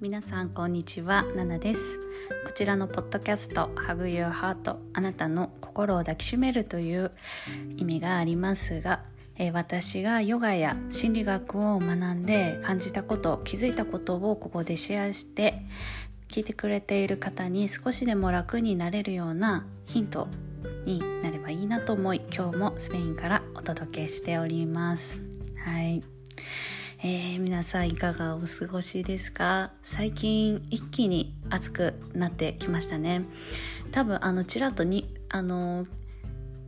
皆さんこんにちはナナです。こちらのポッドキャスト Hug Your Heart あなたの心を抱きしめるという意味がありますが、えー、私がヨガや心理学を学んで感じたこと気づいたことをここでシェアして聞いてくれている方に少しでも楽になれるようなヒントになればいいなと思い今日もスペインからお届けしております。はい。えー、皆さんいかがお過ごしですか？最近一気に暑くなってきましたね。多分あのちらっとにあの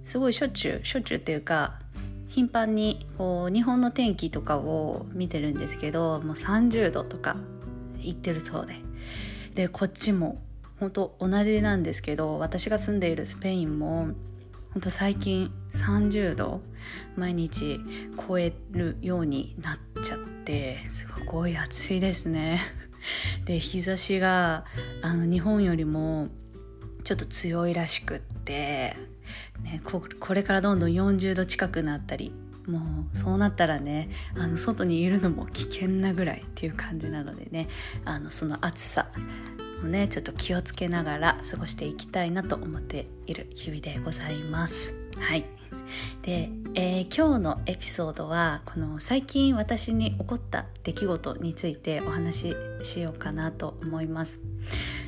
すごいしょっちゅうしょっちゅうっていうか頻繁にこう日本の天気とかを見てるんですけどもう30度とか言ってるそうで。でこっちも本当同じなんですけど私が住んでいるスペインも本当最近30度毎日超えるようになっちゃってすごい暑いですね。で日差しがあの日本よりもちょっと強いらしくって、ね、ここれからどんどん40度近くなったりもうそうなったらねあの外にいるのも危険なぐらいっていう感じなのでねあのその暑さもねちょっと気をつけながら過ごしていきたいなと思っている日々でございます。はいで、えー、今日のエピソードはこの最近私に起こった出来事についてお話ししようかなと思います。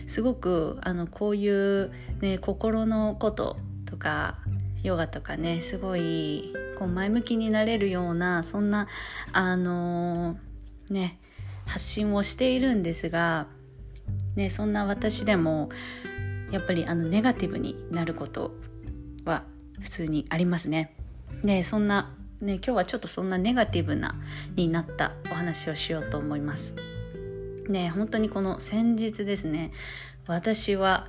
すごくあのこういう、ね、心のこととかヨガとかねすごいこう前向きになれるようなそんなあのー、ね発信をしているんですがね、そんな私でもやっぱりあのネガティブになることは普通にありますね。でそんな、ね、今日はちょっとそんなネガティブなになったお話をしようと思います。ね本当にこの先日ですね私は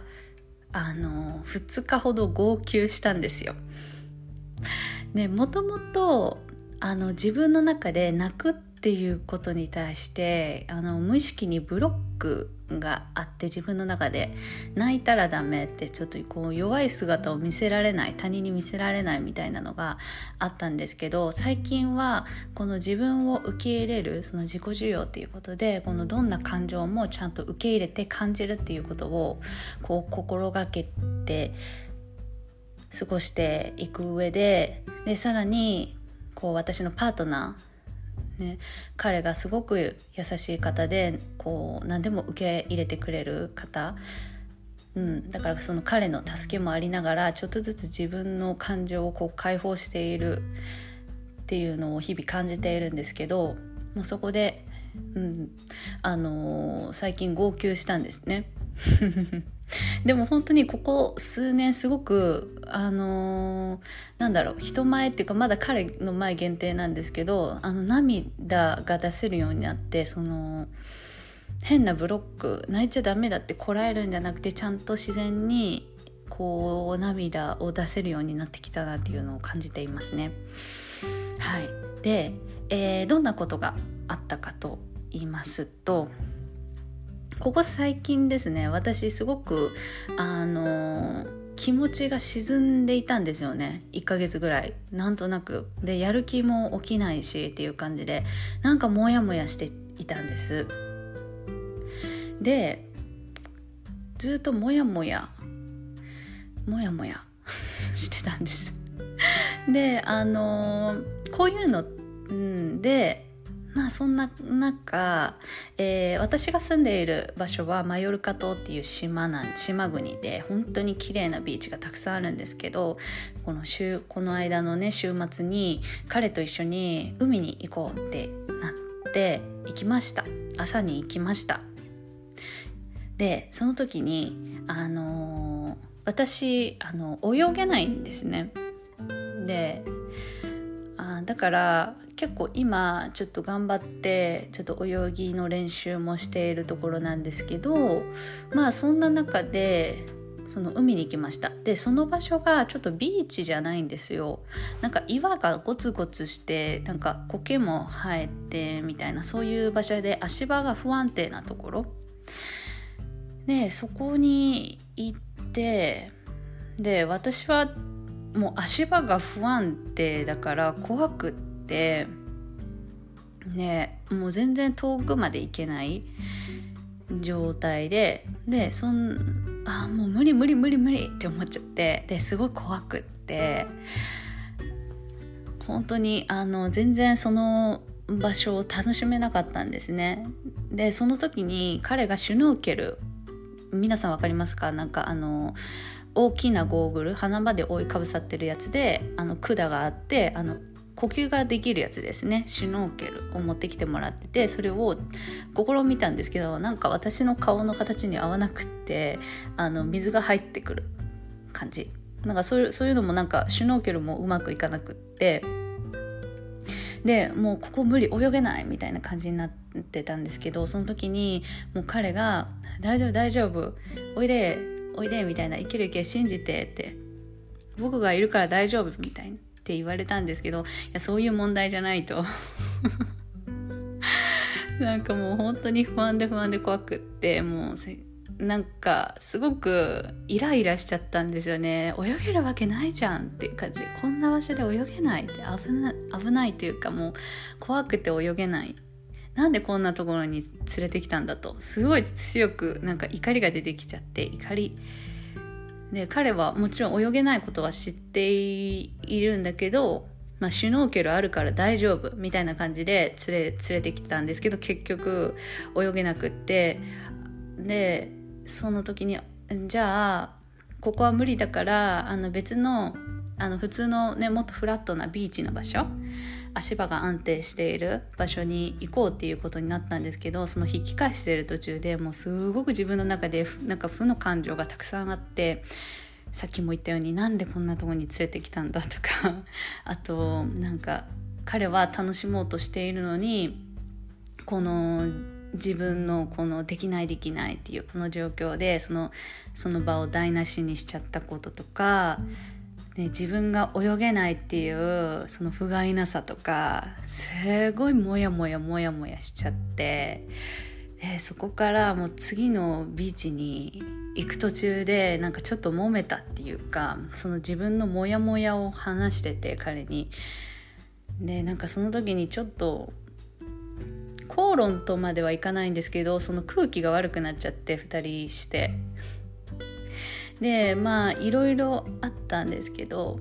あの2日ほど号泣したんですよ。ねもともとあの自分の中で泣くっていうことに対してあの無意識にブロックがあって自分の中で泣いたらダメってちょっとこう弱い姿を見せられない他人に見せられないみたいなのがあったんですけど最近はこの自分を受け入れるその自己需要っていうことでこのどんな感情もちゃんと受け入れて感じるっていうことをこう心がけて過ごしていく上ででさらにこう私のパートナーね、彼がすごく優しい方でこう何でも受け入れてくれる方、うん、だからその彼の助けもありながらちょっとずつ自分の感情をこう解放しているっていうのを日々感じているんですけどもうそこで、うんあのー、最近号泣したんですね。でも本当にここ数年すごくあのー、なんだろう人前っていうかまだ彼の前限定なんですけどあの涙が出せるようになってその変なブロック泣いちゃダメだってこらえるんじゃなくてちゃんと自然にこう涙を出せるようになってきたなっていうのを感じていますね。はい、で、えー、どんなことがあったかと言いますとここ最近ですね私すごくあの気持ちが沈んでいたんですよね。1ヶ月ぐらい。なんとなく。でやる気も起きないしっていう感じで。なんかモヤモヤしていたんです。でずっとモヤモヤ。モヤモヤ。してたんです。であのこういうの、うん、でまあそんな中、えー、私が住んでいる場所はマヨルカ島っていう島なん島国で本当に綺麗なビーチがたくさんあるんですけどこの週この間のね週末に彼と一緒に海に行こうってなって行きました。朝に行きました。でその時にあのー、私あの泳げないんですね。であだから結構今ちょっと頑張ってちょっと泳ぎの練習もしているところなんですけどまあそんな中でその海に行きました。でその場所がちょっとビーチじゃないんですよ。なんか岩がゴツゴツしてなんか苔も生えてみたいなそういう場所で足場が不安定なところ。でそこに行ってで私はもう足場が不安定だから怖くってねもう全然遠くまで行けない状態ででそんあもう無理無理無理無理って思っちゃってですごい怖くって本当にあの全然その場所を楽しめなかったんですね。でその時に彼がシュノーケル皆さん分かりますか？なんかあの大きなゴーグル鼻まで覆いかぶさってるやつであの管があってあの呼吸ができるやつですね。シュノーケルを持ってきてもらっててそれを試みたんですけどなんか私の顔の形に合わなくってあの水が入ってくる感じ。なんかそういうのもなんかシュノーケルもうまくいかなくって。でもうここ無理泳げないみたいな感じになってたんですけどその時にもう彼が「大丈夫大丈夫おいでおいで」みたいな「いけるいけ信じて」って「僕がいるから大丈夫」みたいな。って言われたんですけどいやそういう問題じゃないと。なんかもう本当に不安で不安で怖くってもうなんかすごくイライラしちゃったんですよね。泳げるわけないじゃんっていう感じ。でこんな場所で泳げないって危な危ないというかもう怖くて泳げない。なんでこんなところに連れてきたんだと。すごい強くなんか怒りが出てきちゃって怒りで彼はもちろん泳げないことは知っているんだけど、まあ、シュノーケルあるから大丈夫みたいな感じで連れ連れてきたんですけど結局泳げなくってでその時にじゃあここは無理だからあの別のあの普通のねもっとフラットなビーチの場所足場が安定している場所に行こうっていうことになったんですけどその引き返してる途中でもうすごく自分の中でなんか負の感情がたくさんあってさっきも言ったようになんでこんなとこに連れてきたんだとか あとなんか彼は楽しもうとしているのにこの自分のこのできないできないっていうこの状況でそのその場を台無しにしちゃったこととか、ね、自分が泳げないっていうその不甲斐なさとかすごいモヤモヤモヤモヤしちゃってでそこからもう次のビーチに行く途中でなんかちょっと揉めたっていうかその自分のモヤモヤを話してて彼に。でなんかその時にちょっと口論とまではいかないんですけどその空気が悪くなっちゃって2人してでまあいろいろあったんですけど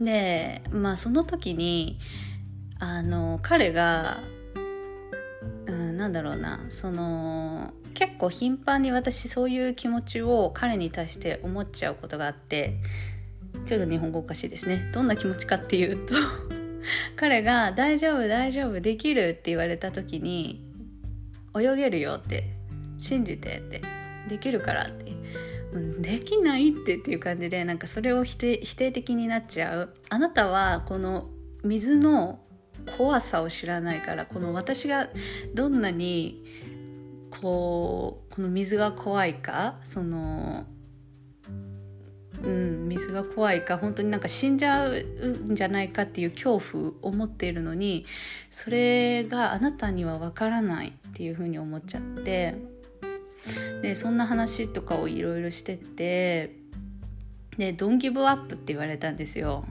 でまあその時にあの彼が、うん、なんだろうなその結構頻繁に私そういう気持ちを彼に対して思っちゃうことがあってちょっと日本語おかしいですね。どんな気持ちかっていうと 彼が「大丈夫大丈夫できる」って言われた時に「泳げるよ」って「信じて」って「できるから」って「できないって」っていう感じでなんかそれを否定否定的になっちゃう。あなたはこの水の怖さを知らないからこの私がどんなにこうこの水が怖いかそのうん、水が怖いか本当になんか死んじゃうんじゃないかっていう恐怖を持っているのにそれがあなたにはわからないっていうふうに思っちゃって。でそんな話とかをいろいろしててで「ドンギブアップ」って言われたんですよ。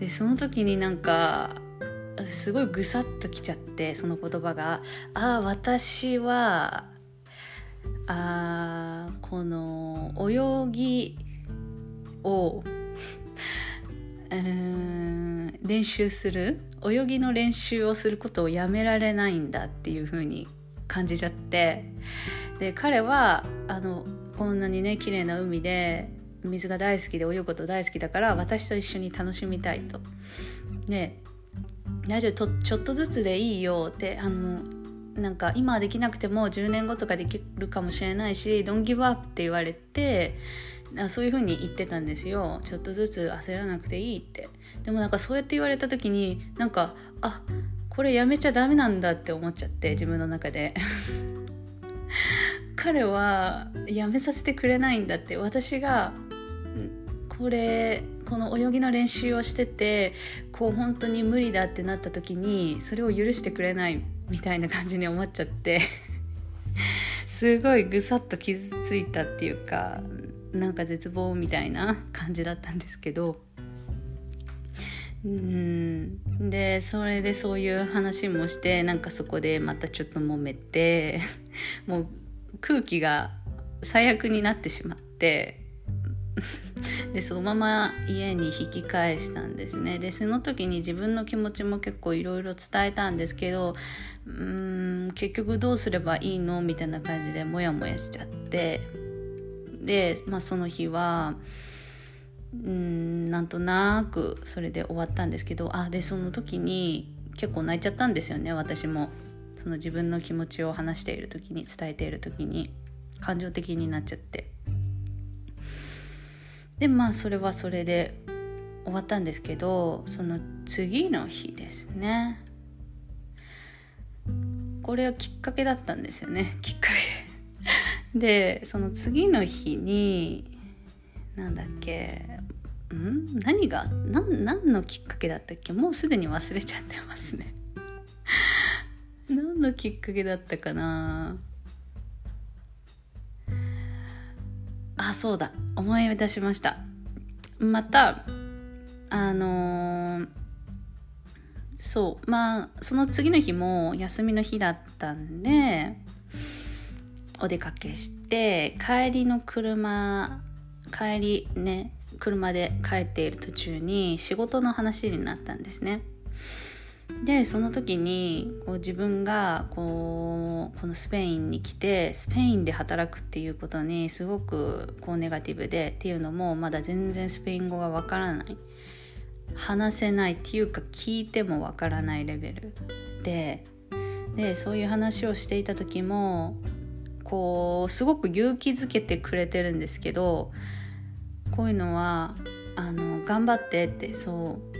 でその時になんかすごいぐさっときちゃってその言葉が「ああ私はあこの泳ぎを練習する？泳ぎの練習をすることをやめられないんだっていう風に感じちゃって。で彼はあのこんなにね綺麗な海で水が大好きで泳ぐこと大好きだから私と一緒に楽しみたいと。で大丈夫ちょっとずつでいいよってあのなんか今はできなくても10年後とかできるかもしれないし「ドンギブアップ」って言われてそういう風に言ってたんですよ。ちょっとずつ焦らなくていいって。でもなんかそうやって言われた時になんかあこれやめちゃダメなんだって思っちゃって自分の中で。彼はやめさせてくれないんだって。私がこれこの泳ぎの練習をしててこう本当に無理だってなった時にそれを許してくれないみたいな感じに思っちゃって。すごいぐさっと傷ついたっていうかなんか絶望みたいな感じだったんですけどうん。でそれでそういう話もしてなんかそこでまたちょっと揉めて もう空気が最悪になってしまって でそのまま家に引き返したんですね。でその時に自分の気持ちも結構いろいろ伝えたんですけどうん結局どうすればいいの？みたいな感じでモヤモヤしちゃって。で、まあ、その日はうんなんとなくそれで終わったんですけどあでその時に結構泣いちゃったんですよね私も。その自分の気持ちを話している時に伝えている時に感情的になっちゃって。でまあそれはそれで終わったんですけどその次の日ですね。これはきっかけだったんですよねきっかけ。でその次の日になんだっけ？ん？何が？何何のきっかけだったっけ？もうすでに忘れちゃってますね。何のきっかけだったかな？あそうだ。思い出しました。またあのー、そう。まあその次の日も休みの日だったんでお出かけして帰りの車帰りね車で帰っている途中に仕事の話になったんですね。でその時にこう自分がこうこのスペインに来てスペインで働くっていうことにすごくこうネガティブでっていうのもまだ全然スペイン語がわからない。話せないっていうか聞いてもわからないレベルで。でそういう話をしていた時もこうすごく勇気づけてくれてるんですけどこういうのはあの頑張ってってそう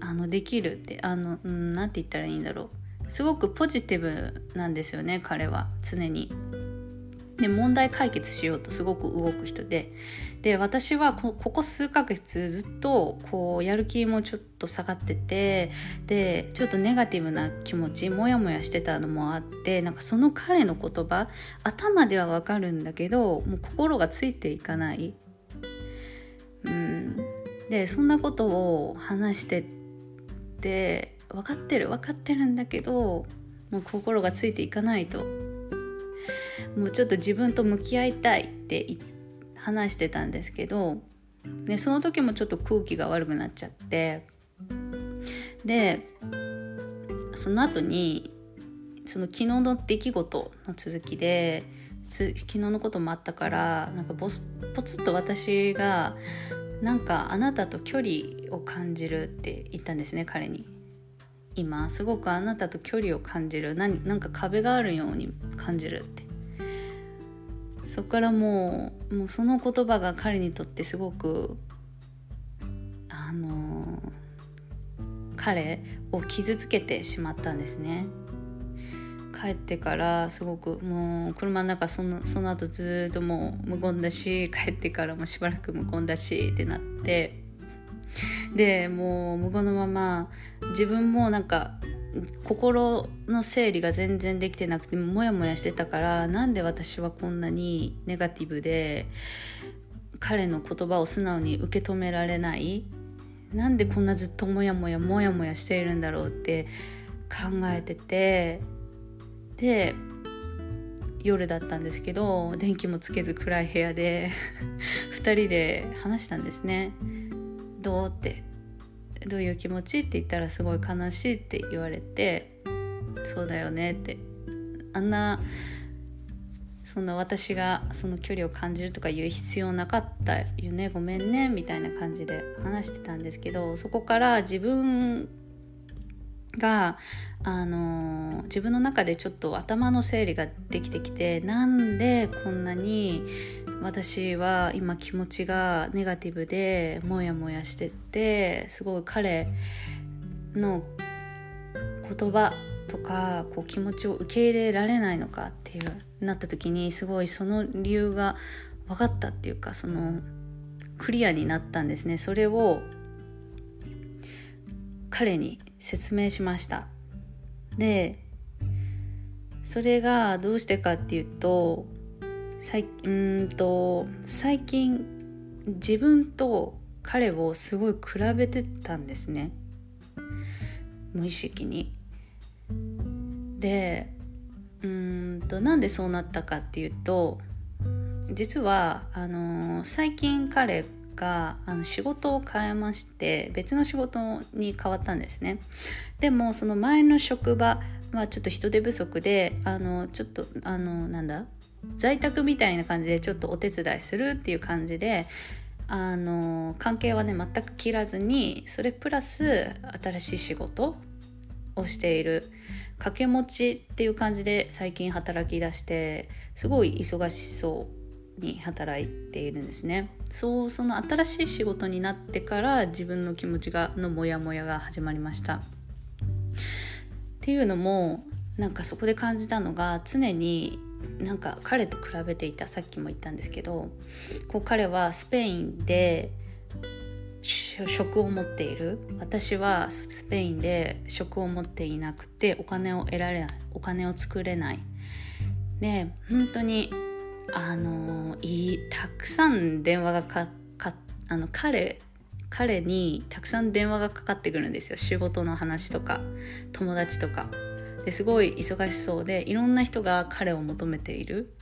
あのできるってあの、う、んて言ったらいいんだろうすごくポジティブなんですよね彼は常に。で問題解決しようとすごく動く人で。で私はここ数ヶ月ずっとこうやる気もちょっと下がっててでちょっとネガティブな気持ちモヤモヤしてたのもあってなんかその彼の言葉頭ではわかるんだけどもう心がついていかない。うん、でそんなことを話してって分かってる分かってるんだけどもう心がついていかないと。もうちょっと自分と向き合いたいって話してたんですけどでその時もちょっと空気が悪くなっちゃってでその後にその昨日の出来事の続きで昨日のこともあったからなんかボスポツッと私がなんかあなたと距離を感じるって言ったんですね彼に。今すごくあなたと距離を感じる何なんか壁があるように感じるって。そこからもうもうその言葉が彼にとってすごくあの彼を傷つけてしまったんですね。帰ってからすごくもう車の中そのその後ずっともう無言だし帰ってからもしばらく無言だしってなって。でもう無言のまま自分もなんか心の整理が全然できてなくてモヤモヤしてたからなんで私はこんなにネガティブで彼の言葉を素直に受け止められないなんでこんなずっとモヤモヤモヤモヤしているんだろうって考えててで夜だったんですけど電気もつけず暗い部屋で 2人で話したんですね。どうってどういう気持ちって言ったらすごい悲しいって言われてそうだよねって。あんなそんな私がその距離を感じるとか言う必要なかったよねごめんねみたいな感じで話してたんですけどそこから自分があの自分の中でちょっと頭の整理ができてきてなんでこんなに私は今気持ちがネガティブでモヤモヤしててすごい彼の言葉とかこう気持ちを受け入れられないのかっていうなった時にすごいその理由が分かったっていうかそのクリアになったんですね。それを彼に説明しましたでそれがどうしてかっていうと最うんと最近自分と彼をすごい比べてたんですね無意識に。でうんとなんでそうなったかっていうと実はあのー、最近彼があの仕事を変えまして別の仕事に変わったんですね。でもその前の職場はちょっと人手不足であのちょっとあのなんだ在宅みたいな感じでちょっとお手伝いするっていう感じであの関係はね全く切らずにそれプラス新しい仕事をしている掛け持ちっていう感じで最近働き出してすごい忙しそう。に働いているんですね。そうその新しい仕事になってから自分の気持ちがのモヤモヤが始まりました。っていうのもなんかそこで感じたのが常になんか彼と比べていたさっきも言ったんですけどこう彼はスペインで職を持っている。私はスペインで職を持っていなくてお金を得られないお金を作れない。で本当にあのいたくさん電話がかかあの彼彼にたくさん電話がかかってくるんですよ。仕事の話とか友達とか。ですごい忙しそうでいろんな人が彼を求めている。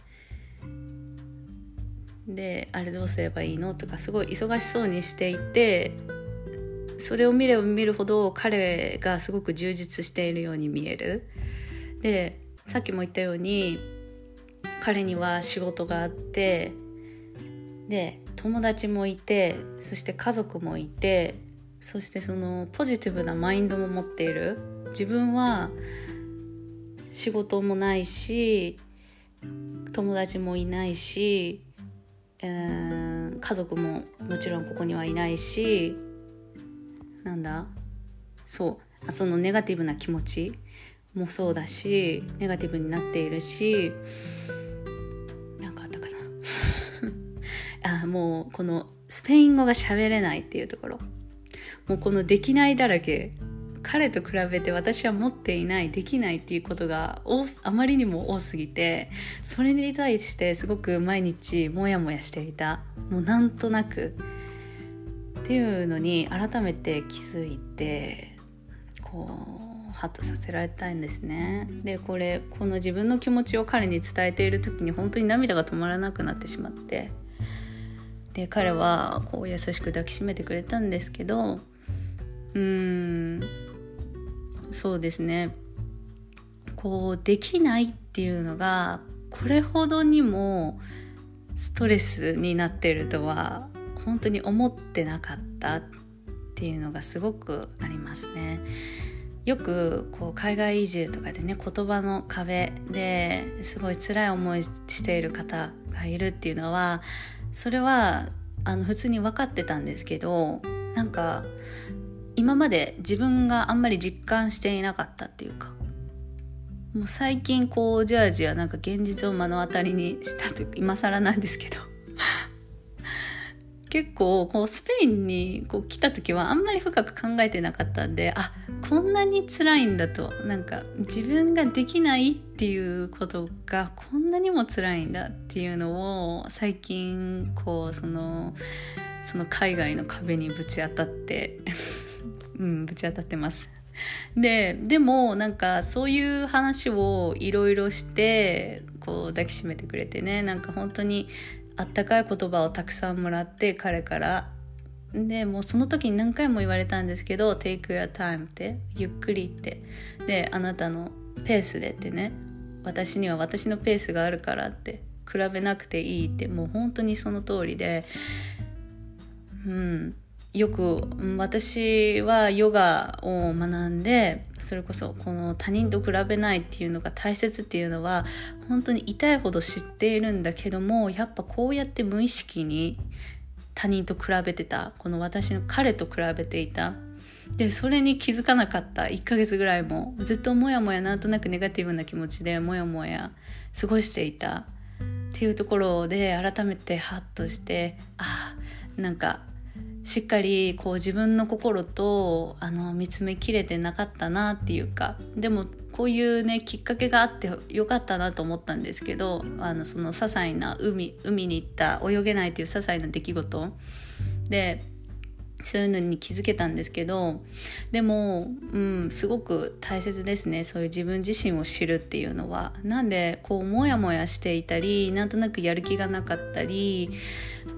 であれどうすればいいのとかすごい忙しそうにしていてそれを見れば見るほど彼がすごく充実しているように見える。でさっきも言ったように彼には仕事があってで友達もいてそして家族もいてそしてそのポジティブなマインドも持っている。自分は仕事もないし友達もいないし、えー、家族ももちろんここにはいないしなんだ？そう。そのネガティブな気持ちもそうだしネガティブになっているし あもうこのスペイン語が喋れないっていうところ。もうこのできないだらけ。彼と比べて私は持っていないできないっていうことがあまりにも多すぎてそれに対してすごく毎日モヤモヤしていた。もうなんとなく。っていうのに改めて気づいてこうハッとさせられたいんですね。でこれこの自分の気持ちを彼に伝えている時に本当に涙が止まらなくなってしまって。で彼はこう優しく抱きしめてくれたんですけどうーんそうですね。こうできないっていうのがこれほどにもストレスになってるとは本当に思ってなかったっていうのがすごくありますね。よくこう海外移住とかでね言葉の壁ですごい辛い思いしている方がいるっていうのはそれはあの普通に分かってたんですけどなんか今まで自分があんまり実感していなかったっていうかもう最近こうじわじわなんか現実を目の当たりにしたというか今更なんですけど。結構こうスペインにこう来た時はあんまり深く考えてなかったんであこんなに辛いんだとなんか自分ができないっていうことがこんなにも辛いんだっていうのを最近こうそのその海外の壁にぶち当たって うん、ぶち当たってます。ででもなんかそういう話をいろいろしてこう抱きしめてくれてねなんか本当にあったかい言葉をたくさんもらって彼から。でもうその時に何回も言われたんですけど「take your time」ってゆっくりって。であなたのペースでってね。私には私のペースがあるからって比べなくていいってもう本当にその通りで。うん。よく私はヨガを学んでそれこそこの他人と比べないっていうのが大切っていうのは本当に痛いほど知っているんだけどもやっぱこうやって無意識に他人と比べてたこの私の彼と比べていた。でそれに気づかなかった。1ヶ月ぐらいもずっとモヤモヤなんとなくネガティブな気持ちでモヤモヤ過ごしていた。っていうところで改めてハッとしてあなんかしっかりこう自分の心とあの見つめきれてなかったなっていうかでもこういうねきっかけがあってよかったなと思ったんですけどあのその些細な海海に行った泳げないという些細な出来事でそういうのに気づけたんですけどでも、うん、すごく大切ですねそういう自分自身を知るっていうのは。なんでこうモヤモヤしていたりなんとなくやる気がなかったり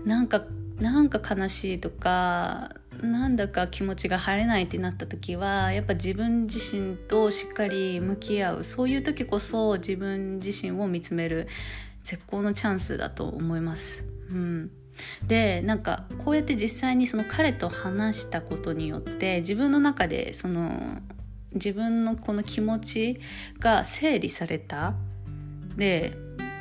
なんかなんか悲しいとかなんだか気持ちが晴れないってなった時はやっぱ自分自身としっかり向き合うそういう時こそ自分自身を見つめる絶好のチャンスだと思います。うんでなんかこうやって実際にその彼と話したことによって自分の中でその自分のこの気持ちが整理されたで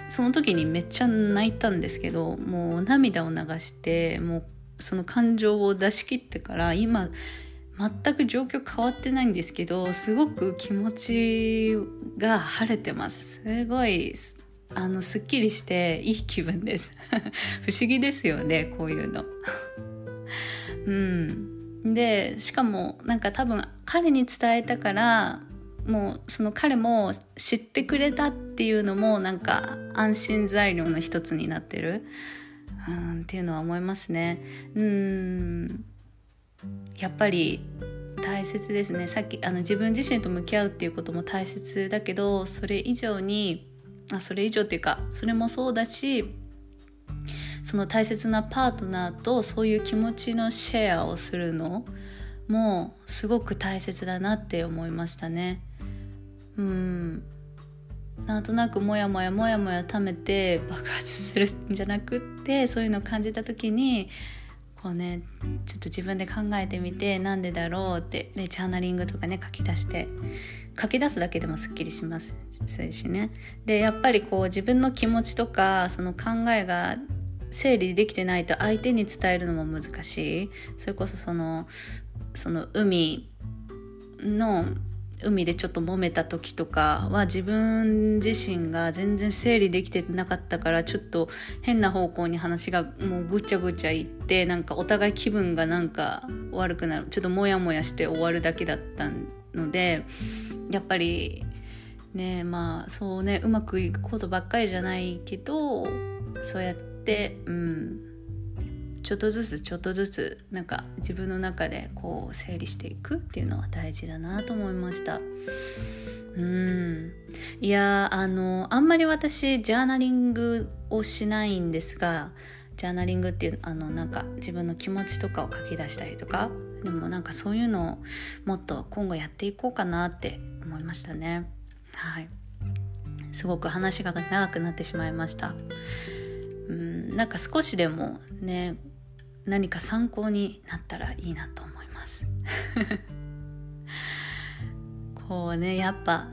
その時にめっちゃ泣いたんですけどもう涙を流してもうその感情を出し切ってから今全く状況変わってないんですけどすごく気持ちが晴れてます。すごいあのすっきりしていい気分です。不思議ですよねこういうの。うん。でしかもなんか多分彼に伝えたからもうその彼も知ってくれたっていうのもなんか安心材料の一つになってる、うん、っていうのは思いますね。うんやっぱり大切ですね。さっきあの自分自身と向き合うっていうことも大切だけどそれ以上にあそれ以上っていうかそれもそうだしその大切なパートナーとそういう気持ちのシェアをするのもすごく大切だなって思いましたね。うん。なんとなくモヤモヤモヤモヤ貯めて爆発するんじゃなくって そういうのを感じた時にこうねちょっと自分で考えてみてなんでだろうってでジャーナリングとかね書き出して書き出すだけでもすっきりします。しね。でやっぱりこう自分の気持ちとかその考えが整理できてないと相手に伝えるのも難しい。それこそそのその海の海でちょっと揉めた時とかは自分自身が全然整理できてなかったからちょっと変な方向に話がもうぐちゃぐちゃいってなんかお互い気分がなんか悪くなる。ちょっとモヤモヤして終わるだけだったのでやっぱりねまあそうねうまくいくことばっかりじゃないけどそうやってうん。ちょっとずつちょっとずつなんか自分の中でこう整理していくっていうのは大事だなと思いました。うん。いやあのあんまり私ジャーナリングをしないんですがジャーナリングっていうあのなんか自分の気持ちとかを書き出したりとかでもなんかそういうのをもっと今後やっていこうかなって思いましたね。はい。すごく話が長くなってしまいました。うん。なんか少しでもね何か参考になったらいいなと思います。こうねやっぱ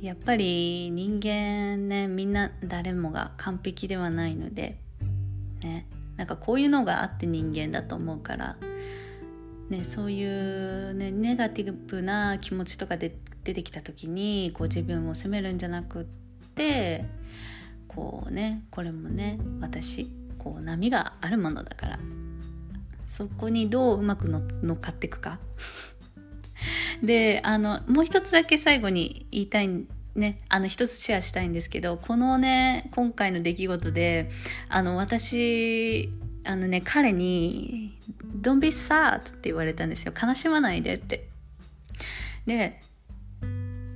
やっぱり人間ねみんな誰もが完璧ではないのでねなんかこういうのがあって人間だと思うからね、そういう、ね、ネガティブな気持ちとかで出てきた時にこう自分を責めるんじゃなくってこうねこれもね私こう波があるものだからそこにどううまく乗っかっていくか であのもう一つだけ最後に言いたいね、あの一つシェアしたいんですけどこのね今回の出来事であの私あのね彼に Don't be sad って言われたんですよ。悲しまないでって。で、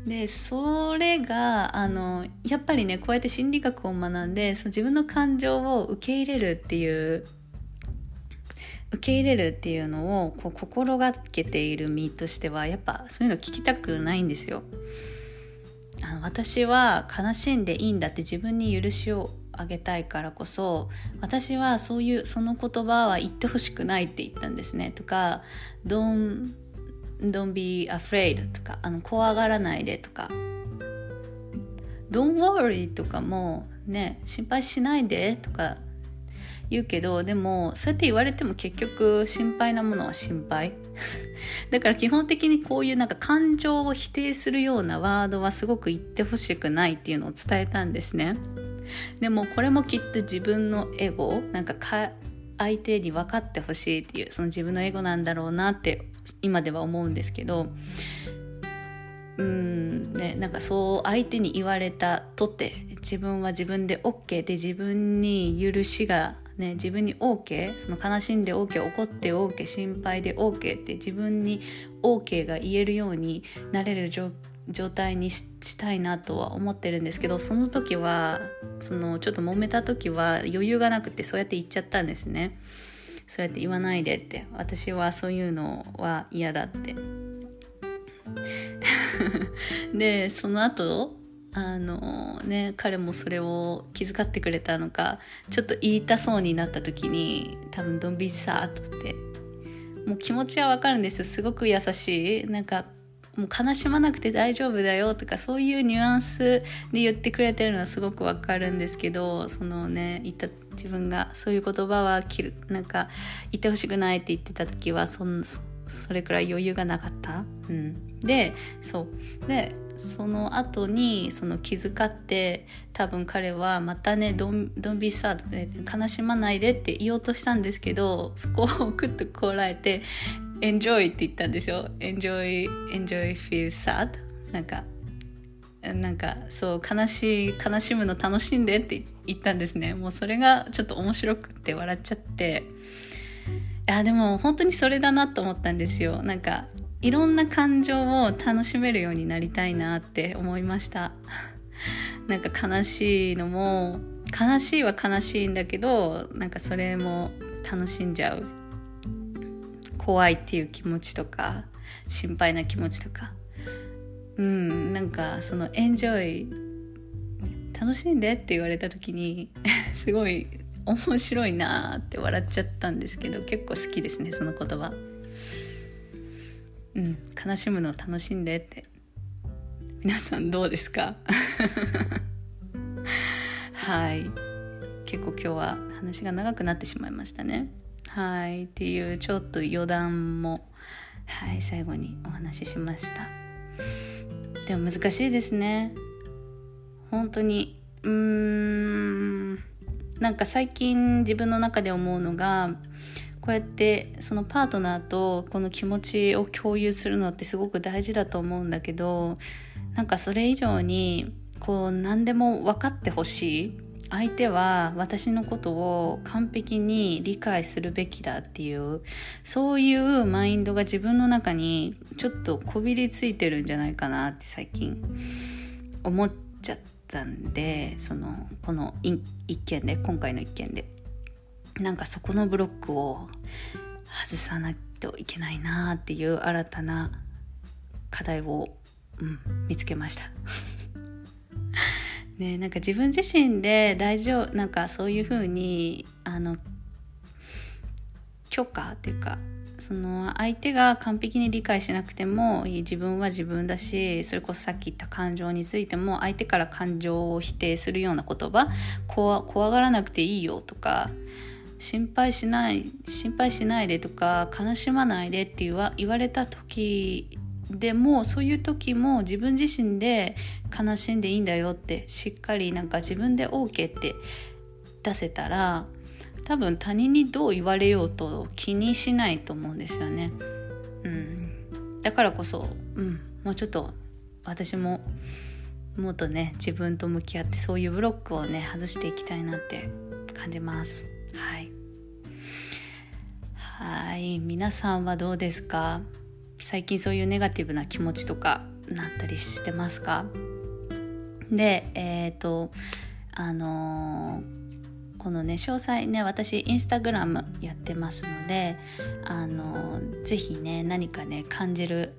で、それが、あの、やっぱりね、こうやって心理学を学んで、その自分の感情を受け入れるっていう、受け入れるっていうのをこう心がけている身としては、やっぱそういうの聞きたくないんですよ。あの私は悲しんでいいんだって自分に許しをあげたいからこそ私はそういうその言葉は言ってほしくないって言ったんですねとか Don't, don't be afraid とかあの怖がらないでとか Don't worry とかもね心配しないでとか言うけどでもそうやって言われても結局心配なものは心配。だから基本的にこういうなんか感情を否定するようなワードはすごく言ってほしくないっていうのを伝えたんですね。でもこれもきっと自分のエゴなんかか相手に分かってほしいっていうその自分のエゴなんだろうなって今では思うんですけどうんねなんかそう相手に言われたとって自分は自分で OK で自分に許しがね、自分に OK その悲しんで OK 怒って OK 心配で OK って自分に OK が言えるようになれる状態にしたいなとは思ってるんですけどその時はそのちょっと揉めた時は余裕がなくてそうやって言っちゃったんですね。そうやって言わないでって。私はそういうのは嫌だって。でその後あのね彼もそれを気遣ってくれたのかちょっと言いたそうになった時に多分「ドンビサート」ってもう気持ちはわかるんですよ。すごく優しい。なんかもう悲しまなくて大丈夫だよとかそういうニュアンスで言ってくれてるのはすごくわかるんですけどそのね言った自分がそういう言葉は切るなんか言ってほしくないって言ってた時はそんそれくらい余裕がなかった？うん、でそう。でその後にその気遣って多分彼はまたね「ドンドンビーサーで悲しまないで」って言おうとしたんですけどそこをクッとこらえて「enjoy」って言ったんですよ「enjoy, enjoy feel sad」なんかなんかそう悲しい悲しむの楽しんでって言ったんですね。もうそれがちょっと面白くって笑っちゃって。いやでも本当にそれだなと思ったんですよ。なんかいろんな感情を楽しめるようになりたいなって思いました。なんか悲しいのも悲しいは悲しいんだけどなんかそれも楽しんじゃう。怖いっていう気持ちとか心配な気持ちとか。うんなんかそのエンジョイ楽しんでって言われた時に すごい面白いなって笑っちゃったんですけど結構好きですねその言葉。うん悲しむのを楽しんでって。皆さんどうですか？はい。結構今日は話が長くなってしまいましたね。はい。っていうちょっと余談もはい最後にお話ししました。でも難しいですね。本当にうーん。なんか最近自分の中で思うのがこうやってそのパートナーとこの気持ちを共有するのってすごく大事だと思うんだけどなんかそれ以上にこう何でも分かってほしい相手は私のことを完璧に理解するべきだっていうそういうマインドが自分の中にちょっとこびりついてるんじゃないかなって最近思っちゃってたんでそのこの一件で今回の一件でなんかそこのブロックを外さないといけないなっていう新たな課題を、うん、見つけました。ね、なんか自分自身で大丈夫なんかそういうふうにあの許可っていうかその相手が完璧に理解しなくても自分は自分だしそれこそさっき言った感情についても相手から感情を否定するような言葉怖がらなくていいよとか心配しない心配しないでとか悲しまないでって言わ言われた時でもそういう時も自分自身で悲しんでいいんだよってしっかりなんか自分で OK って出せたら多分他人にどう言われようと気にしないと思うんですよね。うん、だからこそ、うん、もうちょっと私ももっとね自分と向き合ってそういうブロックをね外していきたいなって感じます。はい。はい。皆さんはどうですか？最近そういうネガティブな気持ちとかなったりしてますか？でえっ、ー、とあのー、このね詳細ね私インスタグラムやってますのであのー、ぜひね何かね感じる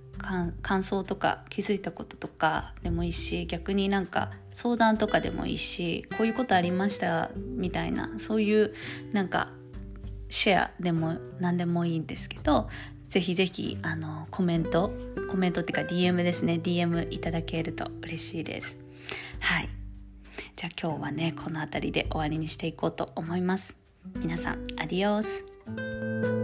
感想とか気づいたこととかでもいいし逆になんか相談とかでもいいしこういうことありましたみたいなそういうなんかシェアでも何でもいいんですけどぜひぜひあのコメントコメントっていうか DM ですね DM いただけると嬉しいです。はい。じゃあ今日はねこの辺りで終わりにしていこうと思います。皆さんアディオス。